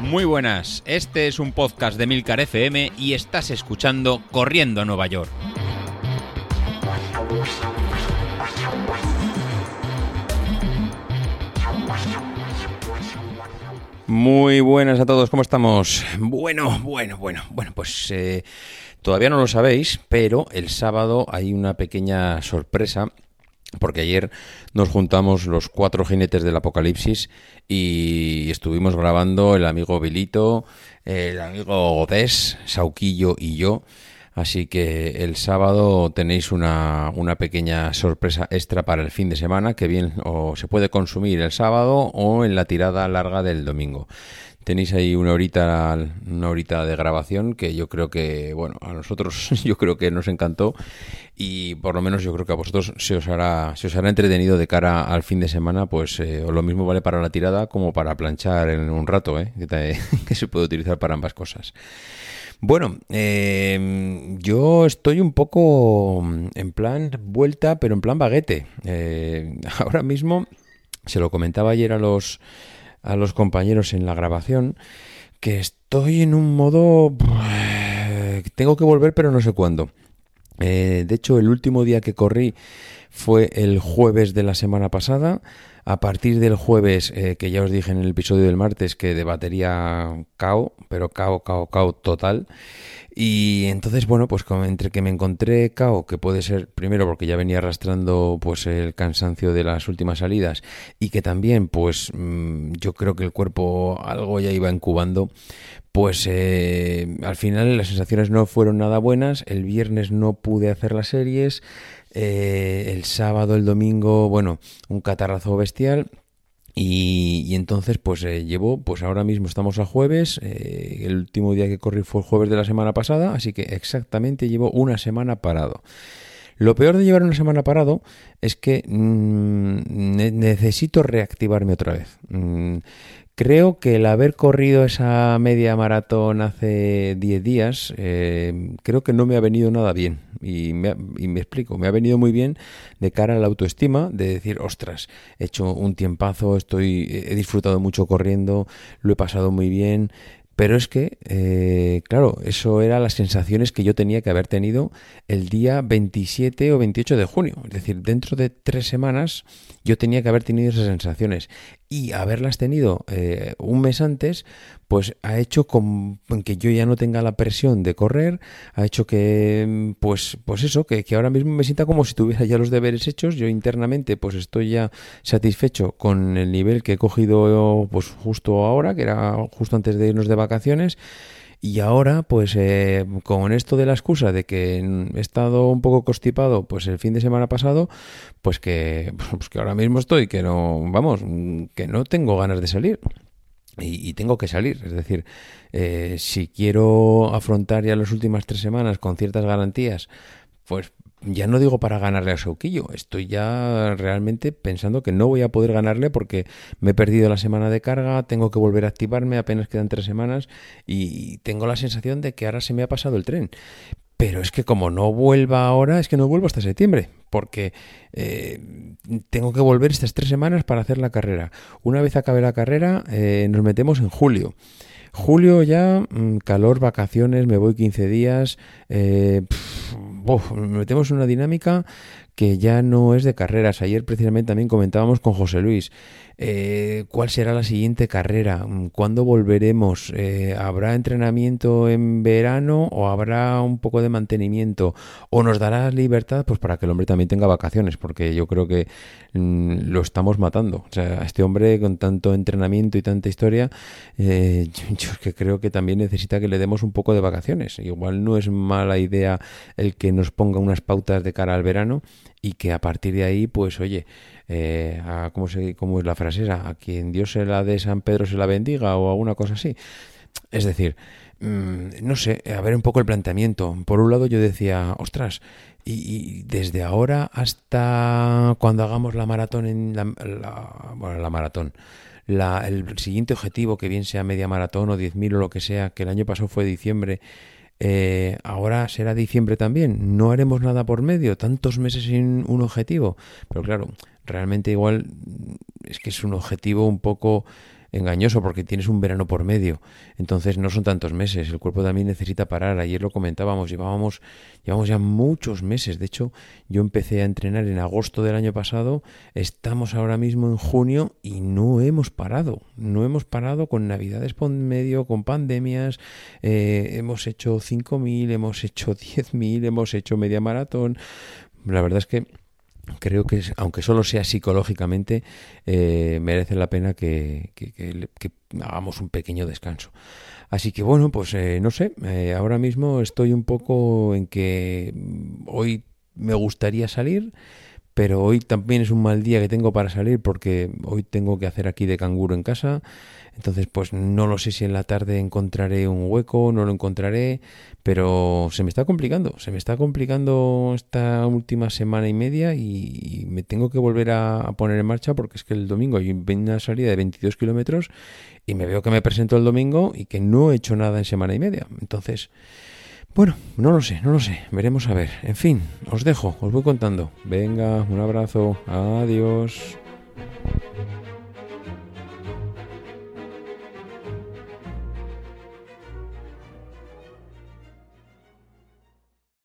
Muy buenas, este es un podcast de Milcar FM y estás escuchando Corriendo a Nueva York. Muy buenas a todos, ¿cómo estamos? Bueno, bueno, bueno, bueno, pues eh, todavía no lo sabéis, pero el sábado hay una pequeña sorpresa porque ayer nos juntamos los cuatro jinetes del apocalipsis y estuvimos grabando el amigo Vilito, el amigo Godés, Sauquillo y yo. Así que el sábado tenéis una, una, pequeña sorpresa extra para el fin de semana que bien o se puede consumir el sábado o en la tirada larga del domingo. Tenéis ahí una horita, una horita de grabación que yo creo que, bueno, a nosotros yo creo que nos encantó y por lo menos yo creo que a vosotros se os hará, se os hará entretenido de cara al fin de semana, pues eh, lo mismo vale para la tirada como para planchar en un rato, ¿eh? que, se puede utilizar para ambas cosas. Bueno, eh, yo estoy un poco en plan vuelta, pero en plan baguete. Eh, ahora mismo, se lo comentaba ayer a los a los compañeros en la grabación que estoy en un modo... tengo que volver pero no sé cuándo. Eh, de hecho, el último día que corrí fue el jueves de la semana pasada. A partir del jueves, eh, que ya os dije en el episodio del martes, que de batería cao, pero cao, cao, cao total. Y entonces, bueno, pues entre que me encontré cao, que puede ser primero porque ya venía arrastrando pues el cansancio de las últimas salidas y que también pues mm, yo creo que el cuerpo algo ya iba incubando, pues eh, al final las sensaciones no fueron nada buenas, el viernes no pude hacer las series, eh, el sábado, el domingo, bueno, un catarrazo bestial y, entonces, pues eh, llevo, pues ahora mismo estamos a jueves, eh, el último día que corrí fue el jueves de la semana pasada, así que exactamente llevo una semana parado. Lo peor de llevar una semana parado es que mm, necesito reactivarme otra vez. Mm, Creo que el haber corrido esa media maratón hace 10 días, creo que no me ha venido nada bien. Y me, y me, explico, me ha venido muy bien de cara a la autoestima, de decir, ostras, he hecho un tiempazo, estoy, he disfrutado mucho corriendo, lo he pasado muy bien, pero es que, eh, claro, eso eran las sensaciones que yo tenía que haber tenido el día 27 o 28 de junio. Es decir, dentro de tres semanas yo tenía que haber tenido esas sensaciones. Y haberlas tenido eh, un mes antes, pues ha hecho con, que yo ya no tenga la presión de correr, ha hecho que, pues, pues eso, que, ahora mismo me sienta como si tuviera ya los deberes hechos. Yo internamente, pues estoy ya satisfecho con el nivel que he cogido, pues justo ahora, que era justo antes de irnos de vacaciones. Y ahora, pues eh, con esto de la excusa de que he estado un poco constipado, pues el fin de semana pasado, pues que, pues que ahora mismo estoy, que no, vamos, que no tengo ganas de salir. Y, tengo que salir. Es decir, eh, si quiero afrontar ya las últimas tres semanas con ciertas garantías, pues ya no digo para ganarle a Sauquillo, estoy ya realmente pensando que no voy a poder ganarle porque me he perdido la semana de carga, tengo que volver a activarme, apenas quedan tres semanas y tengo la sensación de que ahora se me ha pasado el tren. Pero es que como no vuelva ahora, es que no vuelvo hasta septiembre, porque eh, tengo que volver estas tres semanas para hacer la carrera. Una vez acabe la carrera, eh, nos metemos en julio. Julio ya, mm, calor, vacaciones, me voy 15 días. Eh, me metemos en una dinámica que ya no es de carreras. Ayer precisamente también comentábamos con José Luis. Eh, cuál será la siguiente carrera, cuándo volveremos, eh, habrá entrenamiento en verano o habrá un poco de mantenimiento o nos dará libertad pues para que el hombre también tenga vacaciones, porque yo creo que mm, lo estamos matando. O sea, este hombre con tanto entrenamiento y tanta historia, eh, yo, que creo que también necesita que le demos un poco de vacaciones. Igual no es mala idea el que nos ponga unas pautas de cara al verano y que a partir de ahí, pues oye, eh, a, ¿cómo, se, ¿cómo es la frase A quien Dios se la de San Pedro se la bendiga o alguna cosa así. Es decir, mm, no sé, a ver un poco el planteamiento. Por un lado yo decía, ostras, y, desde ahora hasta cuando hagamos la maratón en la, bueno, la maratón, la, el siguiente objetivo, que bien sea media maratón o 10.000 o lo que sea, que el año pasado fue diciembre, eh, ahora será diciembre también. No haremos nada por medio, tantos meses sin un objetivo. Pero claro, realmente igual es que es un objetivo un poco engañoso porque tienes un verano por medio. Entonces no son tantos meses. El cuerpo también necesita parar. Ayer lo comentábamos, llevábamos, llevamos ya muchos meses. De hecho, yo empecé a entrenar en agosto del año pasado. Estamos ahora mismo en junio y no hemos parado. No hemos parado con navidades por medio, con pandemias. Eh, hemos hecho 5.000, hemos hecho 10.000, hemos hecho media maratón. La verdad es que creo que aunque solo sea psicológicamente eh, merece la pena que, hagamos un pequeño descanso. Así que bueno pues eh, no sé eh, ahora mismo estoy un poco en que hoy me gustaría salir pero hoy también es un mal día que tengo para salir porque hoy tengo que hacer aquí de canguro en casa entonces, pues no lo sé si en la tarde encontraré un hueco, no lo encontraré, pero se me está complicando, se me está complicando esta última semana y media y, me tengo que volver a, poner en marcha porque es que el domingo hay una salida de 22 kilómetros y me veo que me presento el domingo y que no he hecho nada en semana y media. Entonces, bueno, no lo sé, no lo sé, veremos a ver. En fin, os dejo, os voy contando. Venga, un abrazo, adiós.